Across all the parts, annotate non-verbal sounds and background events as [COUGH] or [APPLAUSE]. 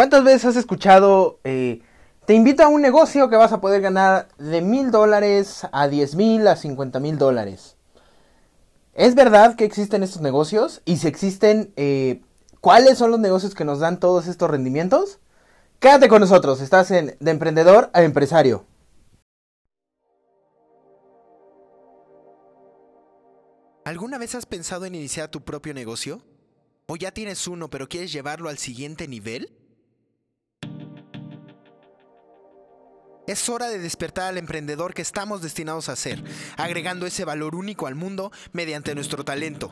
¿Cuántas veces has escuchado, eh, te invito a un negocio que vas a poder ganar de mil dólares a diez mil a cincuenta mil dólares? ¿Es verdad que existen estos negocios? Y si existen, eh, ¿cuáles son los negocios que nos dan todos estos rendimientos? Quédate con nosotros, estás en De Emprendedor a Empresario. ¿Alguna vez has pensado en iniciar tu propio negocio? ¿O ya tienes uno pero quieres llevarlo al siguiente nivel? Es hora de despertar al emprendedor que estamos destinados a ser, agregando ese valor único al mundo mediante nuestro talento.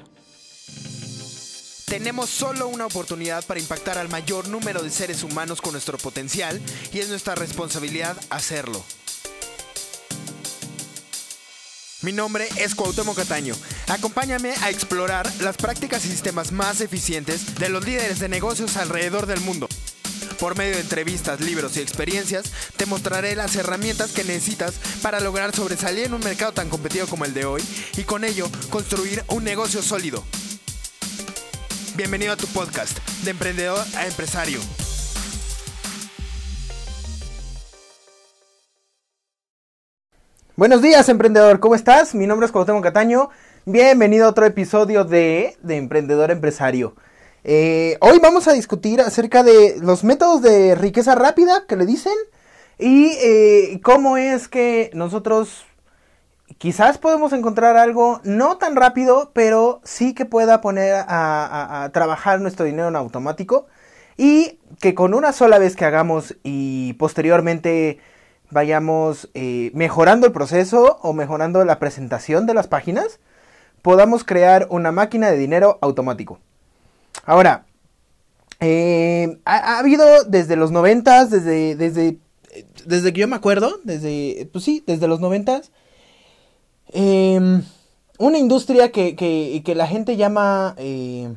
Tenemos solo una oportunidad para impactar al mayor número de seres humanos con nuestro potencial y es nuestra responsabilidad hacerlo. Mi nombre es Cuauhtémoc Cataño. Acompáñame a explorar las prácticas y sistemas más eficientes de los líderes de negocios alrededor del mundo. Por medio de entrevistas, libros y experiencias, te mostraré las herramientas que necesitas para lograr sobresalir en un mercado tan competitivo como el de hoy y con ello construir un negocio sólido. Bienvenido a tu podcast, de emprendedor a empresario. Buenos días, emprendedor, ¿cómo estás? Mi nombre es Cuauhtémoc Cataño. Bienvenido a otro episodio de, de Emprendedor Empresario. Eh, hoy vamos a discutir acerca de los métodos de riqueza rápida que le dicen y eh, cómo es que nosotros quizás podemos encontrar algo no tan rápido, pero sí que pueda poner a, trabajar nuestro dinero en automático y que con una sola vez que hagamos y posteriormente vayamos eh, mejorando el proceso o mejorando la presentación de las páginas, podamos crear una máquina de dinero automático. Ahora, eh, ha, habido desde los noventas, desde, desde, desde que yo me acuerdo, desde, pues sí, desde los noventas, em, una industria que, que, la gente llama eh,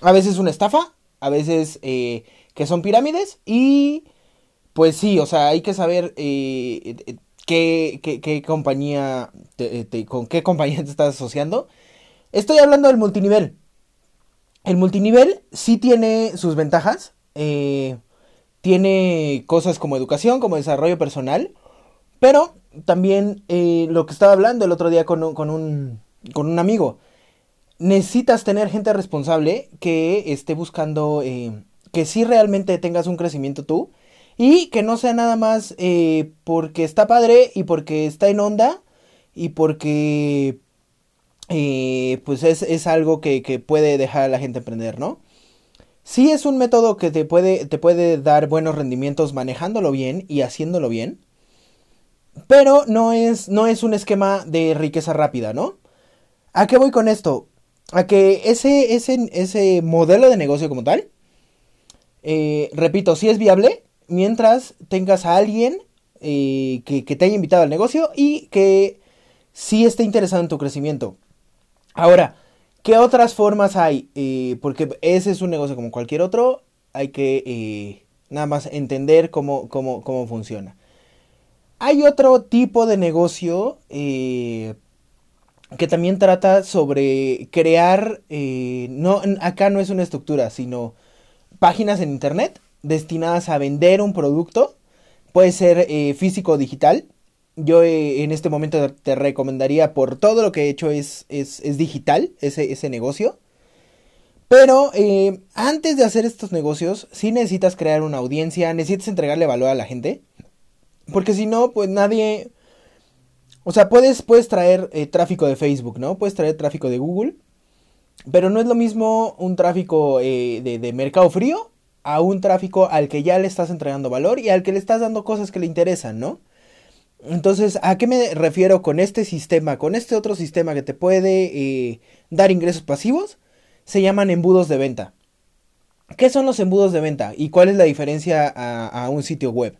a veces una estafa, a veces eh, que son pirámides y pues sí, o sea, hay que saber qué, qué, compañía, con qué compañía te estás asociando. Estoy hablando del multinivel. El multinivel sí tiene sus ventajas. Eh, tiene cosas como educación, como desarrollo personal. Pero también eh, lo que estaba hablando el otro día con un, con un, amigo. Necesitas tener gente responsable que esté buscando eh, que sí realmente tengas un crecimiento tú. Y que no sea nada más porque está padre y porque está en onda y porque y pues es, algo que, puede dejar a la gente emprender, ¿no? Sí es un método que te puede, te puede dar buenos rendimientos manejándolo bien y haciéndolo bien, pero no es, no es un esquema de riqueza rápida, ¿no? ¿A qué voy con esto? A que ese, ese, ese modelo de negocio como tal, eh, repito, sí es viable mientras tengas a alguien eh, que, que, te haya invitado al negocio y que sí esté interesado en tu crecimiento. Ahora, ¿qué otras formas hay? Eh, porque ese es un negocio como cualquier otro, hay que eh, nada más entender cómo, cómo, cómo, funciona. Hay otro tipo de negocio eh, que también trata sobre crear, no, acá no es una estructura, sino páginas en internet destinadas a vender un producto, puede ser físico o digital, yo eh, en este momento te recomendaría por todo lo que he hecho es, es, digital ese, ese, negocio. Pero eh, antes de hacer estos negocios, sí necesitas crear una audiencia, necesitas entregarle valor a la gente. Porque si no, pues nadie... O sea, puedes, puedes traer eh, tráfico de Facebook, ¿no? Puedes traer tráfico de Google. Pero no es lo mismo un tráfico de, de mercado frío a un tráfico al que ya le estás entregando valor y al que le estás dando cosas que le interesan, ¿no? Entonces, ¿a qué me refiero con este sistema? Con este otro sistema que te puede eh, dar ingresos pasivos, se llaman embudos de venta. ¿Qué son los embudos de venta y cuál es la diferencia a, un sitio web?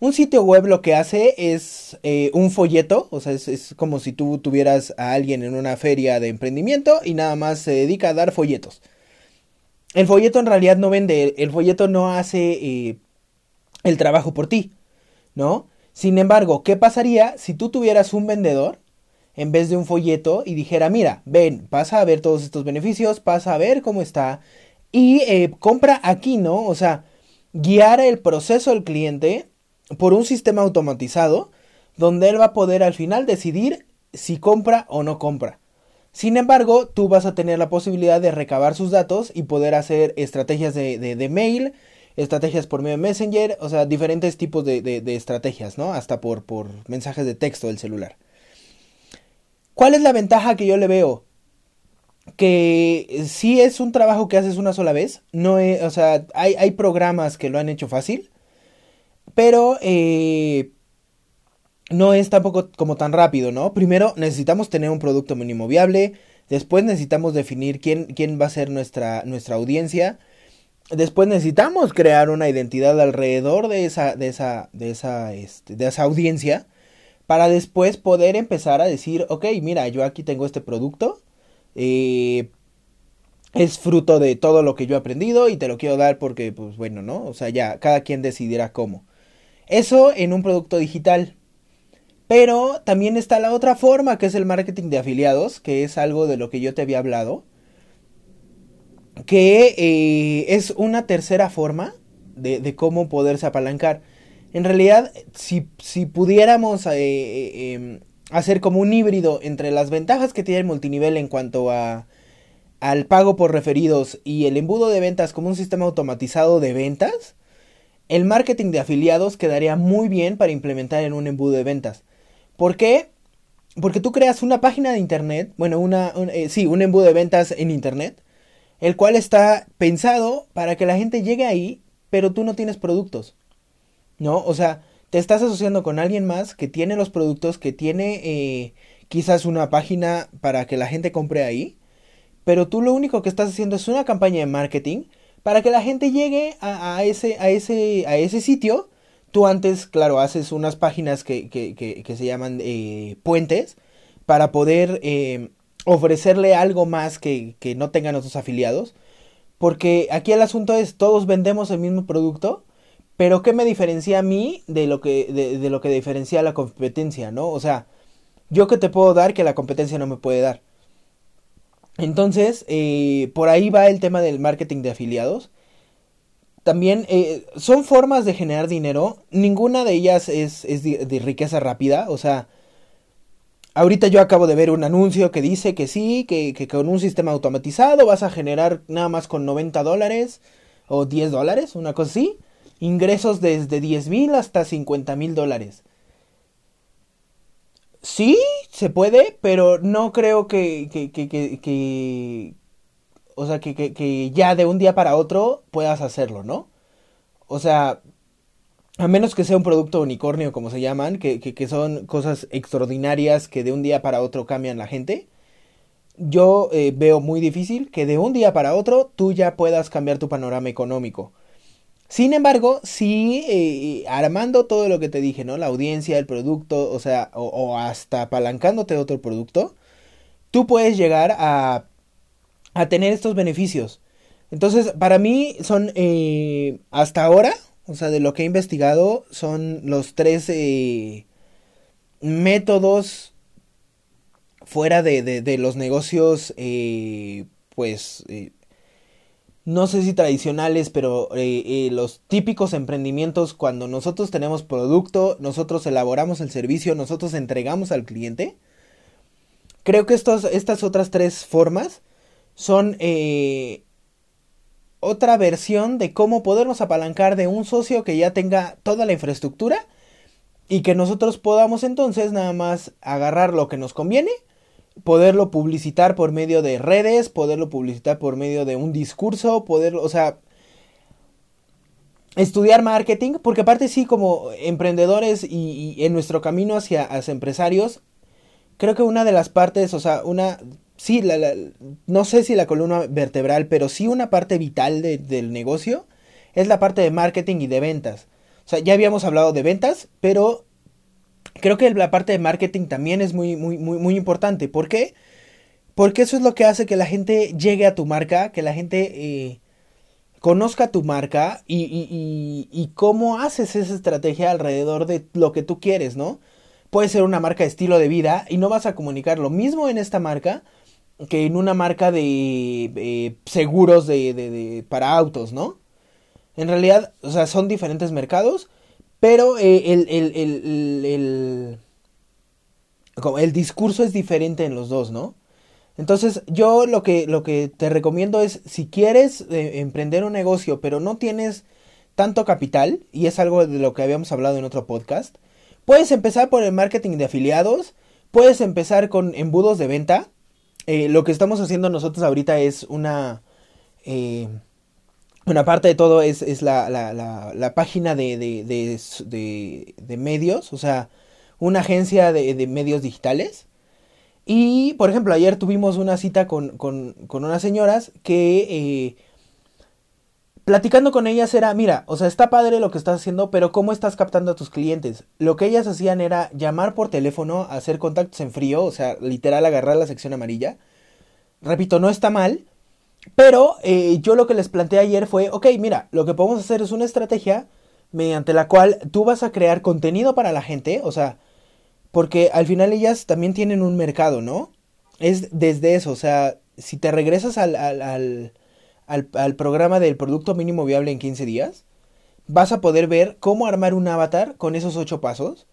Un sitio web lo que hace es eh, un folleto, o sea, es, como si tú tuvieras a alguien en una feria de emprendimiento y nada más se dedica a dar folletos. El folleto en realidad no vende, el folleto no hace eh, el trabajo por ti, ¿no? Sin embargo, ¿qué pasaría si tú tuvieras un vendedor en vez de un folleto y dijera, mira, ven, pasa a ver todos estos beneficios, pasa a ver cómo está y eh, compra aquí, ¿no? O sea, guiar el proceso del cliente por un sistema automatizado donde él va a poder al final decidir si compra o no compra. Sin embargo, tú vas a tener la posibilidad de recabar sus datos y poder hacer estrategias de, de, mail, estrategias por medio de Messenger, o sea, diferentes tipos de, de estrategias, ¿no? Hasta por, por mensajes de texto del celular. ¿Cuál es la ventaja que yo le veo? Que si es un trabajo que haces una sola vez, no es, o sea, hay, hay programas que lo han hecho fácil, pero eh, no es tampoco como tan rápido, ¿no? Primero necesitamos tener un producto mínimo viable, después necesitamos definir quién, quién va a ser nuestra, nuestra audiencia, después necesitamos crear una identidad alrededor de esa, de esa, de esa, este, de esa audiencia, para después poder empezar a decir, ok, mira, yo aquí tengo este producto, eh, es fruto de todo lo que yo he aprendido y te lo quiero dar porque, pues bueno, ¿no? O sea, ya, cada quien decidirá cómo. Eso en un producto digital. Pero también está la otra forma, que es el marketing de afiliados, que es algo de lo que yo te había hablado. Que eh, es una tercera forma de, cómo poderse apalancar. En realidad, si, si pudiéramos eh, eh, em, hacer como un híbrido entre las ventajas que tiene el multinivel en cuanto a al pago por referidos y el embudo de ventas como un sistema automatizado de ventas, el marketing de afiliados quedaría muy bien para implementar en un embudo de ventas. ¿Por qué? Porque tú creas una página de internet, bueno, una, sí, un embudo de ventas en internet, el cual está pensado para que la gente llegue ahí, pero tú no tienes productos. ¿No? O sea, te estás asociando con alguien más que tiene los productos, que tiene eh, quizás una página para que la gente compre ahí, pero tú lo único que estás haciendo es una campaña de marketing para que la gente llegue a, ese, a, ese, a ese sitio. Tú antes, claro, haces unas páginas que, que, que, se llaman eh, puentes para poder eh, ofrecerle algo más que, que no tengan otros afiliados. Porque aquí el asunto es, todos vendemos el mismo producto, pero ¿qué me diferencia a mí de lo que, de, de lo que diferencia a la competencia, no? O sea, yo que te puedo dar que la competencia no me puede dar. Entonces, eh, por ahí va el tema del marketing de afiliados. También eh, son formas de generar dinero. Ninguna de ellas es, de, riqueza rápida. O sea, ahorita yo acabo de ver un anuncio que dice que sí, que, con un sistema automatizado vas a generar nada más con 90 dólares o 10 dólares, una cosa así. Ingresos desde 10 mil hasta 50 mil dólares. Sí, se puede, pero no creo que, o sea, que, ya de un día para otro puedas hacerlo, ¿no? O sea, a menos que sea un producto unicornio, como se llaman, que, que, son cosas extraordinarias que de un día para otro cambian la gente, yo eh, veo muy difícil que de un día para otro tú ya puedas cambiar tu panorama económico. Sin embargo, sí, eh, armando todo lo que te dije, ¿no? La audiencia, el producto, o sea, o, hasta apalancándote de otro producto, tú puedes llegar a, a tener estos beneficios. Entonces, para mí son, eh, hasta ahora, o sea, de lo que he investigado, son los tres eh, métodos fuera de, de, los negocios, pues, no sé si tradicionales, pero eh, eh, los típicos emprendimientos cuando nosotros tenemos producto, nosotros elaboramos el servicio, nosotros entregamos al cliente. Creo que estas otras tres formas son eh, otra versión de cómo podernos apalancar de un socio que ya tenga toda la infraestructura y que nosotros podamos entonces nada más agarrar lo que nos conviene poderlo publicitar por medio de redes, poderlo publicitar por medio de un discurso, poderlo, o sea, estudiar marketing, porque aparte sí, como emprendedores y, en nuestro camino hacia, hacia, empresarios, creo que una de las partes, o sea, una, sí, la, no sé si la columna vertebral, pero sí una parte vital del negocio es la parte de marketing y de ventas. O sea, ya habíamos hablado de ventas, pero creo que la parte de marketing también es muy, muy, muy, importante. ¿Por qué? Porque eso es lo que hace que la gente llegue a tu marca, que la gente eh, conozca tu marca y, y, y, cómo haces esa estrategia alrededor de lo que tú quieres, ¿no? Puede ser una marca de estilo de vida y no vas a comunicar lo mismo en esta marca que en una marca de seguros de, de, para autos, ¿no? En realidad, o sea, son diferentes mercados, pero eh, el, el, el, el, el discurso es diferente en los dos, ¿no? Entonces, yo lo que, lo que te recomiendo es, si quieres eh, emprender un negocio, pero no tienes tanto capital, y es algo de lo que habíamos hablado en otro podcast, puedes empezar por el marketing de afiliados, puedes empezar con embudos de venta. Eh, lo que estamos haciendo nosotros ahorita es una... Eh, una parte de todo es, es la, la, la, página de, de, de, medios, o sea, una agencia de, medios digitales. Y, por ejemplo, ayer tuvimos una cita con, con, con unas señoras que eh, platicando con ellas era, mira, o sea, está padre lo que estás haciendo, pero ¿cómo estás captando a tus clientes? Lo que ellas hacían era llamar por teléfono, hacer contactos en frío, o sea, literal agarrar la sección amarilla. Repito, no está mal, pero eh, yo lo que les planteé ayer fue, ok, mira, lo que podemos hacer es una estrategia mediante la cual tú vas a crear contenido para la gente, o sea, porque al final ellas también tienen un mercado, ¿no? Es desde eso, o sea, si te regresas al, programa del producto mínimo viable en 15 días, vas a poder ver cómo armar un avatar con esos ocho pasos.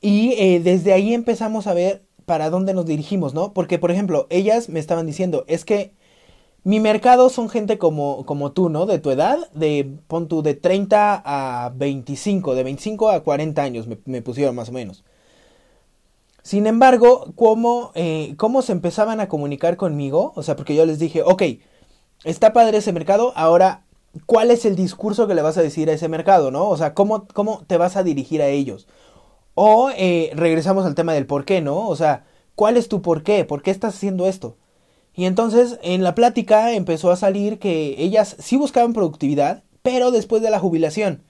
Y eh, desde ahí empezamos a ver para dónde nos dirigimos, ¿no? Porque, por ejemplo, ellas me estaban diciendo, es que mi mercado son gente como, como tú, ¿no? De tu edad, de, pon tú, de 30 a 25, de 25 a 40 años me, pusieron más o menos. Sin embargo, ¿cómo, eh, ¿cómo se empezaban a comunicar conmigo? O sea, porque yo les dije, ok, está padre ese mercado, ahora, ¿cuál es el discurso que le vas a decir a ese mercado, no? O sea, ¿cómo, cómo te vas a dirigir a ellos? O eh, regresamos al tema del por qué, ¿no? O sea, ¿cuál es tu por qué? ¿Por qué estás haciendo esto? Y entonces en la plática empezó a salir que ellas sí buscaban productividad, pero después de la jubilación.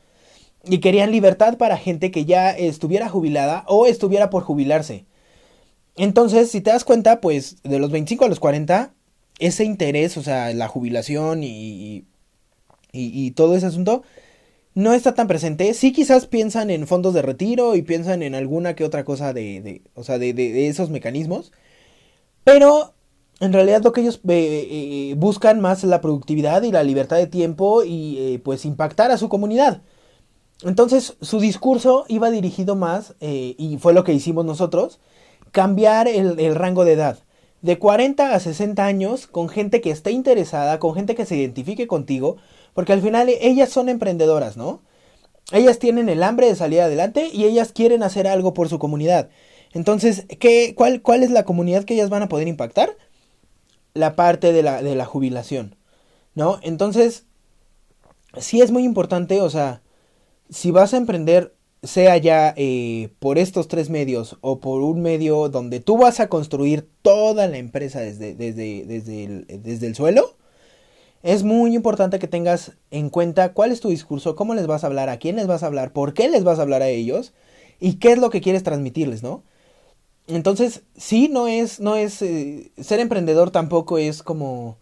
Y querían libertad para gente que ya estuviera jubilada o estuviera por jubilarse. Entonces, si te das cuenta, pues de los 25 a los 40 ese interés, o sea, la jubilación y, y, todo ese asunto, no está tan presente. Sí quizás piensan en fondos de retiro y piensan en alguna que otra cosa de, o sea, de, de, esos mecanismos. Pero en realidad lo que ellos eh, eh, buscan más es la productividad y la libertad de tiempo y eh, pues impactar a su comunidad. Entonces su discurso iba dirigido más, y fue lo que hicimos nosotros, cambiar el, el rango de edad de 40 a 60 años con gente que esté interesada, con gente que se identifique contigo, porque al final ellas son emprendedoras, ¿no? Ellas tienen el hambre de salir adelante y ellas quieren hacer algo por su comunidad. Entonces, ¿qué, cuál, ¿cuál es la comunidad que ellas van a poder impactar? La parte de la, de la jubilación, ¿no? Entonces, sí es muy importante, o sea, si vas a emprender sea ya eh, por estos tres medios o por un medio donde tú vas a construir toda la empresa desde, desde, desde, el, desde el suelo, es muy importante que tengas en cuenta cuál es tu discurso, cómo les vas a hablar, a quién les vas a hablar, por qué les vas a hablar a ellos y qué es lo que quieres transmitirles, ¿no? Entonces, sí, no es, no es, eh, ser emprendedor tampoco es como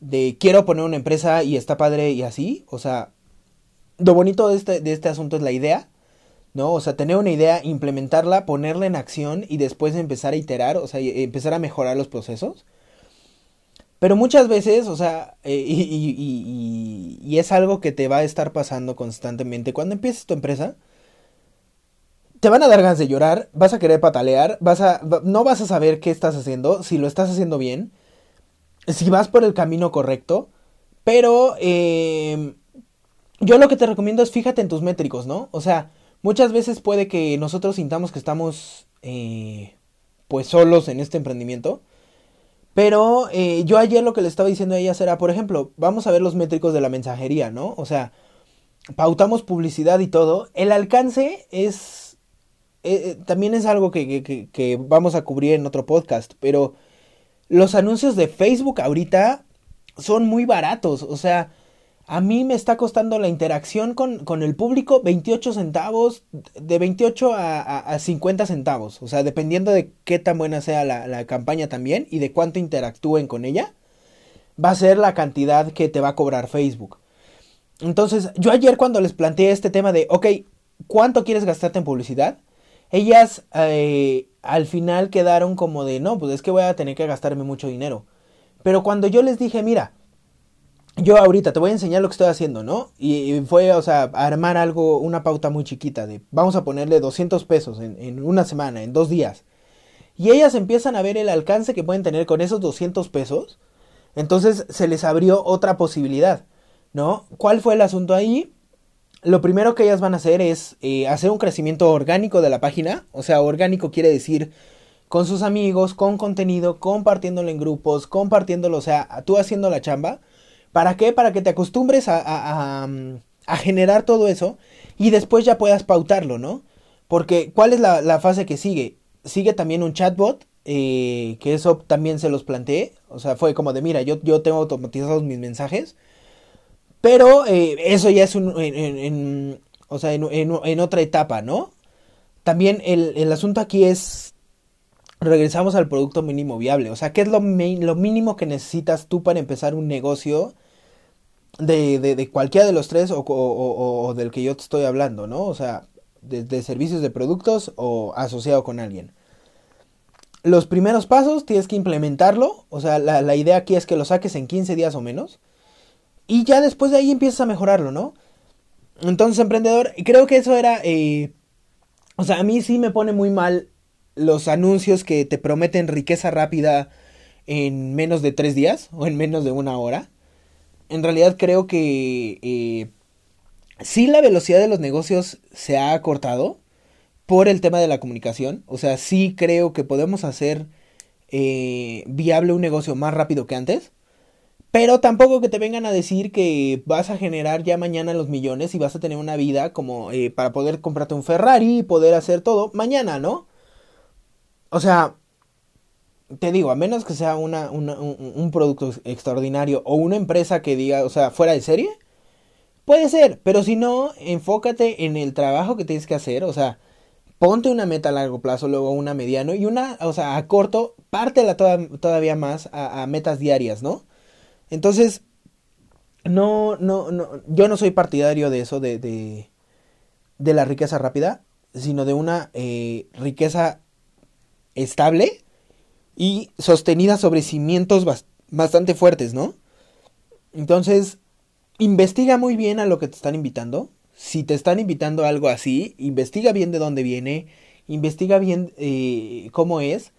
de quiero poner una empresa y está padre y así, o sea, lo bonito de este, de este asunto es la idea, ¿no? O sea, tener una idea, implementarla, ponerla en acción y después empezar a iterar, o sea, empezar a mejorar los procesos. Pero muchas veces, o sea, eh, y, y, y, es algo que te va a estar pasando constantemente. Cuando empieces tu empresa, te van a dar ganas de llorar, vas a querer patalear, vas a, no vas a saber qué estás haciendo, si lo estás haciendo bien, si vas por el camino correcto, pero eh, yo lo que te recomiendo es fíjate en tus métricos, ¿no? O sea, Muchas veces puede que nosotros sintamos que estamos eh, pues solos en este emprendimiento. Pero eh, yo ayer lo que le estaba diciendo a ellas era, por ejemplo, vamos a ver los métricos de la mensajería, ¿no? O sea, pautamos publicidad y todo. El alcance es... Eh, también es algo que, que vamos a cubrir en otro podcast, pero los anuncios de Facebook ahorita son muy baratos. O sea, a mí me está costando la interacción con, el público 28 centavos, de 28 a, 50 centavos. O sea, dependiendo de qué tan buena sea la, campaña también y de cuánto interactúen con ella, va a ser la cantidad que te va a cobrar Facebook. Entonces, yo ayer cuando les planteé este tema de, ok, ¿cuánto quieres gastarte en publicidad? Ellas eh, al final quedaron como de, no, pues es que voy a tener que gastarme mucho dinero. Pero cuando yo les dije, mira, yo ahorita te voy a enseñar lo que estoy haciendo, ¿no? Y, fue, o sea, armar algo, una pauta muy chiquita de, vamos a ponerle 200 pesos en, una semana, en dos días. Y ellas empiezan a ver el alcance que pueden tener con esos 200 pesos. Entonces se les abrió otra posibilidad, ¿no? ¿Cuál fue el asunto ahí? Lo primero que ellas van a hacer es eh, hacer un crecimiento orgánico de la página. O sea, orgánico quiere decir con sus amigos, con contenido, compartiéndolo en grupos, compartiéndolo, o sea, tú haciendo la chamba ¿Para qué? Para que te acostumbres a, a, generar todo eso y después ya puedas pautarlo, ¿no? Porque, ¿cuál es la, fase que sigue? Sigue también un chatbot, eh, que eso también se los planteé. O sea, fue como de, mira, yo, tengo automatizados mis mensajes. Pero eh, eso ya es un, en, o sea, en, otra etapa, ¿no? También el, asunto aquí es, regresamos al producto mínimo viable. O sea, ¿qué es lo mínimo que necesitas tú para empezar un negocio de, de, cualquiera de los tres o, o, del que yo te estoy hablando, ¿no? O sea, de, servicios de productos o asociado con alguien. Los primeros pasos tienes que implementarlo, o sea, la, la, idea aquí es que lo saques en 15 días o menos. Y ya después de ahí empiezas a mejorarlo, ¿no? Entonces, emprendedor, creo que eso era... Eh, o sea, a mí sí me pone muy mal los anuncios que te prometen riqueza rápida en menos de tres días o en menos de una hora en realidad creo que eh, sí la velocidad de los negocios se ha acortado por el tema de la comunicación. O sea, sí creo que podemos hacer eh, viable un negocio más rápido que antes. Pero tampoco que te vengan a decir que vas a generar ya mañana los millones y vas a tener una vida como eh, para poder comprarte un Ferrari y poder hacer todo mañana, ¿no? O sea, te digo, a menos que sea una, un, producto extraordinario o una empresa que diga, o sea, fuera de serie, puede ser, pero si no, enfócate en el trabajo que tienes que hacer, o sea, ponte una meta a largo plazo, luego una mediano y una, o sea, a corto, pártela todavía más a, metas diarias, ¿no? Entonces, no, no, no, yo no soy partidario de eso, de, de, de la riqueza rápida, sino de una eh, riqueza estable y sostenida sobre cimientos bastante fuertes, ¿no? Entonces, investiga muy bien a lo que te están invitando. Si te están invitando a algo así, investiga bien de dónde viene, investiga bien eh, cómo es,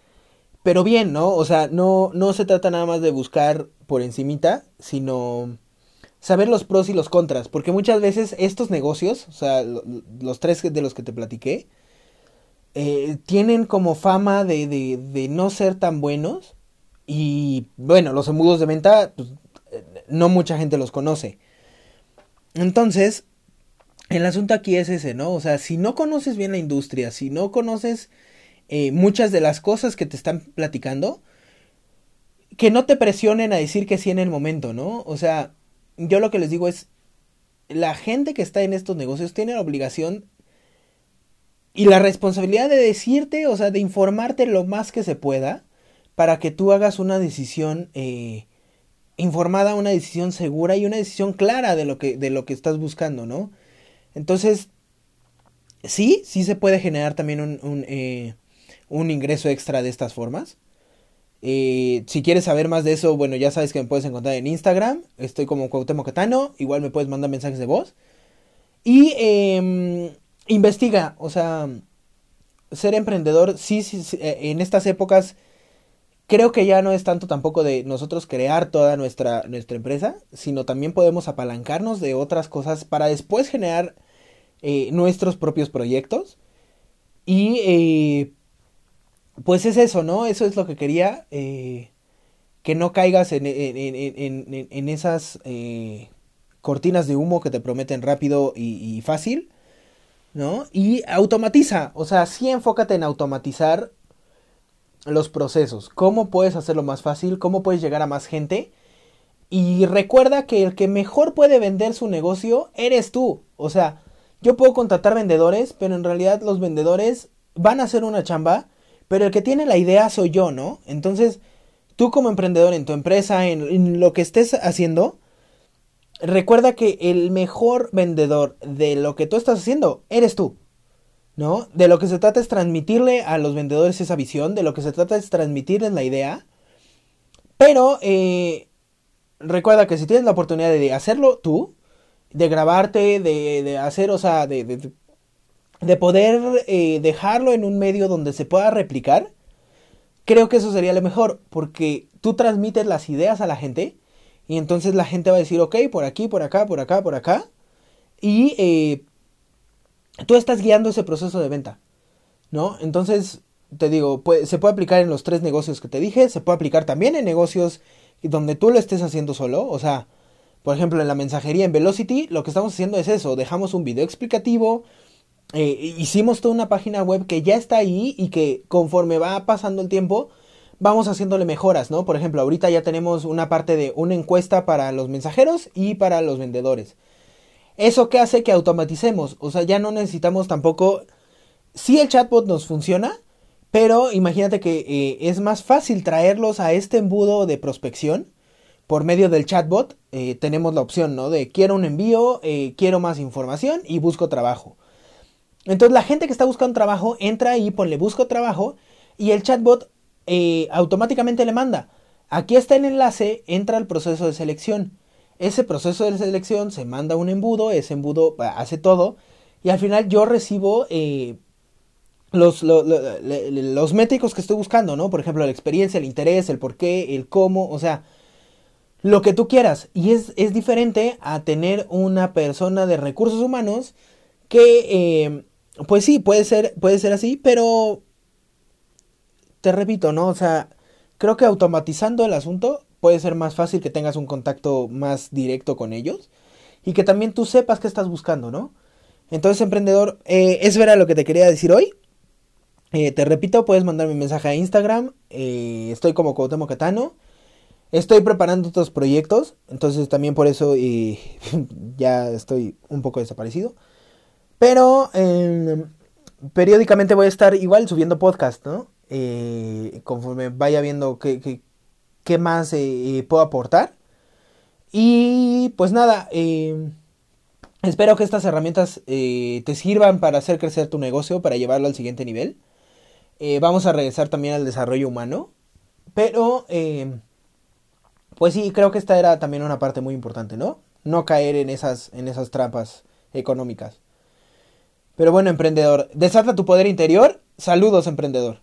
pero bien, ¿no? O sea, no, no se trata nada más de buscar por encimita, sino saber los pros y los contras, porque muchas veces estos negocios, o sea, los tres de los que te platiqué, eh, tienen como fama de, de, no ser tan buenos. Y bueno, los embudos de venta, pues, eh, no mucha gente los conoce. Entonces, el asunto aquí es ese, ¿no? O sea, si no conoces bien la industria, si no conoces eh, muchas de las cosas que te están platicando, que no te presionen a decir que sí en el momento, ¿no? O sea, yo lo que les digo es, la gente que está en estos negocios tiene la obligación y la responsabilidad de decirte, o sea, de informarte lo más que se pueda para que tú hagas una decisión eh, informada, una decisión segura y una decisión clara de lo que, de lo que estás buscando, ¿no? Entonces, sí, sí se puede generar también un, un, eh, ingreso extra de estas formas. Eh, si quieres saber más de eso, bueno, ya sabes que me puedes encontrar en Instagram. Estoy como Cuauhtémoc Catano. Igual me puedes mandar mensajes de voz. Y eh, investiga, o sea, ser emprendedor, sí, sí, eh, en estas épocas creo que ya no es tanto tampoco de nosotros crear toda nuestra, nuestra empresa, sino también podemos apalancarnos de otras cosas para después generar eh, nuestros propios proyectos. Y eh, pues es eso, ¿no? Eso es lo que quería. que no caigas en, en, en, esas cortinas de humo que te prometen rápido y fácil ¿no? Y automatiza, o sea, sí enfócate en automatizar los procesos. ¿Cómo puedes hacerlo más fácil? ¿Cómo puedes llegar a más gente? Y recuerda que el que mejor puede vender su negocio eres tú. O sea, yo puedo contratar vendedores, pero en realidad los vendedores van a hacer una chamba, pero el que tiene la idea soy yo, ¿no? Entonces, tú como emprendedor en tu empresa, en, en lo que estés haciendo, recuerda que el mejor vendedor de lo que tú estás haciendo eres tú. ¿No? De lo que se trata es transmitirle a los vendedores esa visión, de lo que se trata es transmitirles la idea. Pero, eh, recuerda que si tienes la oportunidad de hacerlo tú, de grabarte, de, de hacer, o sea, de, de, de poder eh, dejarlo en un medio donde se pueda replicar, creo que eso sería lo mejor, porque tú transmites las ideas a la gente y entonces la gente va a decir, ok, por aquí, por acá, por acá, por acá, y eh, tú estás guiando ese proceso de venta, ¿no? Entonces, te digo, se puede aplicar en los tres negocios que te dije, se puede aplicar también en negocios donde tú lo estés haciendo solo, o sea, por ejemplo, en la mensajería en Velocity, lo que estamos haciendo es eso, dejamos un video explicativo, eh, hicimos toda una página web que ya está ahí y que conforme va pasando el tiempo, vamos haciéndole mejoras, ¿no? Por ejemplo, ahorita ya tenemos una parte de una encuesta para los mensajeros y para los vendedores. ¿Eso qué hace que automaticemos? O sea, ya no necesitamos tampoco... Si el chatbot nos funciona, pero imagínate que eh, es más fácil traerlos a este embudo de prospección por medio del chatbot. Eh, tenemos la opción, ¿no? De quiero un envío, eh, quiero más información y busco trabajo. Entonces la gente que está buscando trabajo entra ahí, ponle busco trabajo y el chatbot automáticamente le manda. Aquí está el enlace, entra al proceso de selección. Ese proceso de selección se manda un embudo, ese embudo hace todo y al final yo recibo eh, los, los, métricos que estoy buscando, ¿no? Por ejemplo, la experiencia, el interés, el por qué, el cómo, o sea, lo que tú quieras. Y es, es diferente a tener una persona de recursos humanos que, eh, pues sí, puede ser, puede ser así, pero te repito, ¿no? O sea, creo que automatizando el asunto puede ser más fácil que tengas un contacto más directo con ellos y que también tú sepas qué estás buscando, ¿no? Entonces, emprendedor, eh, eso era lo que te quería decir hoy. Eh, te repito, puedes mandarme un mensaje a Instagram. Eh, estoy como Cuauhtémoc Catano. Estoy preparando otros proyectos. Entonces también por eso [LAUGHS] ya estoy un poco desaparecido. Pero em, periódicamente voy a estar igual subiendo podcast, ¿no? Conforme vaya viendo qué, más eh, eh, puedo aportar. Y pues nada, eh, espero que estas herramientas te sirvan para hacer crecer tu negocio, para llevarlo al siguiente nivel. vamos a regresar también al desarrollo humano. Pero, pues sí, creo que esta era también una parte muy importante, ¿no? No caer en esas, en esas trampas económicas. Pero bueno, emprendedor, desata tu poder interior. Saludos, emprendedor.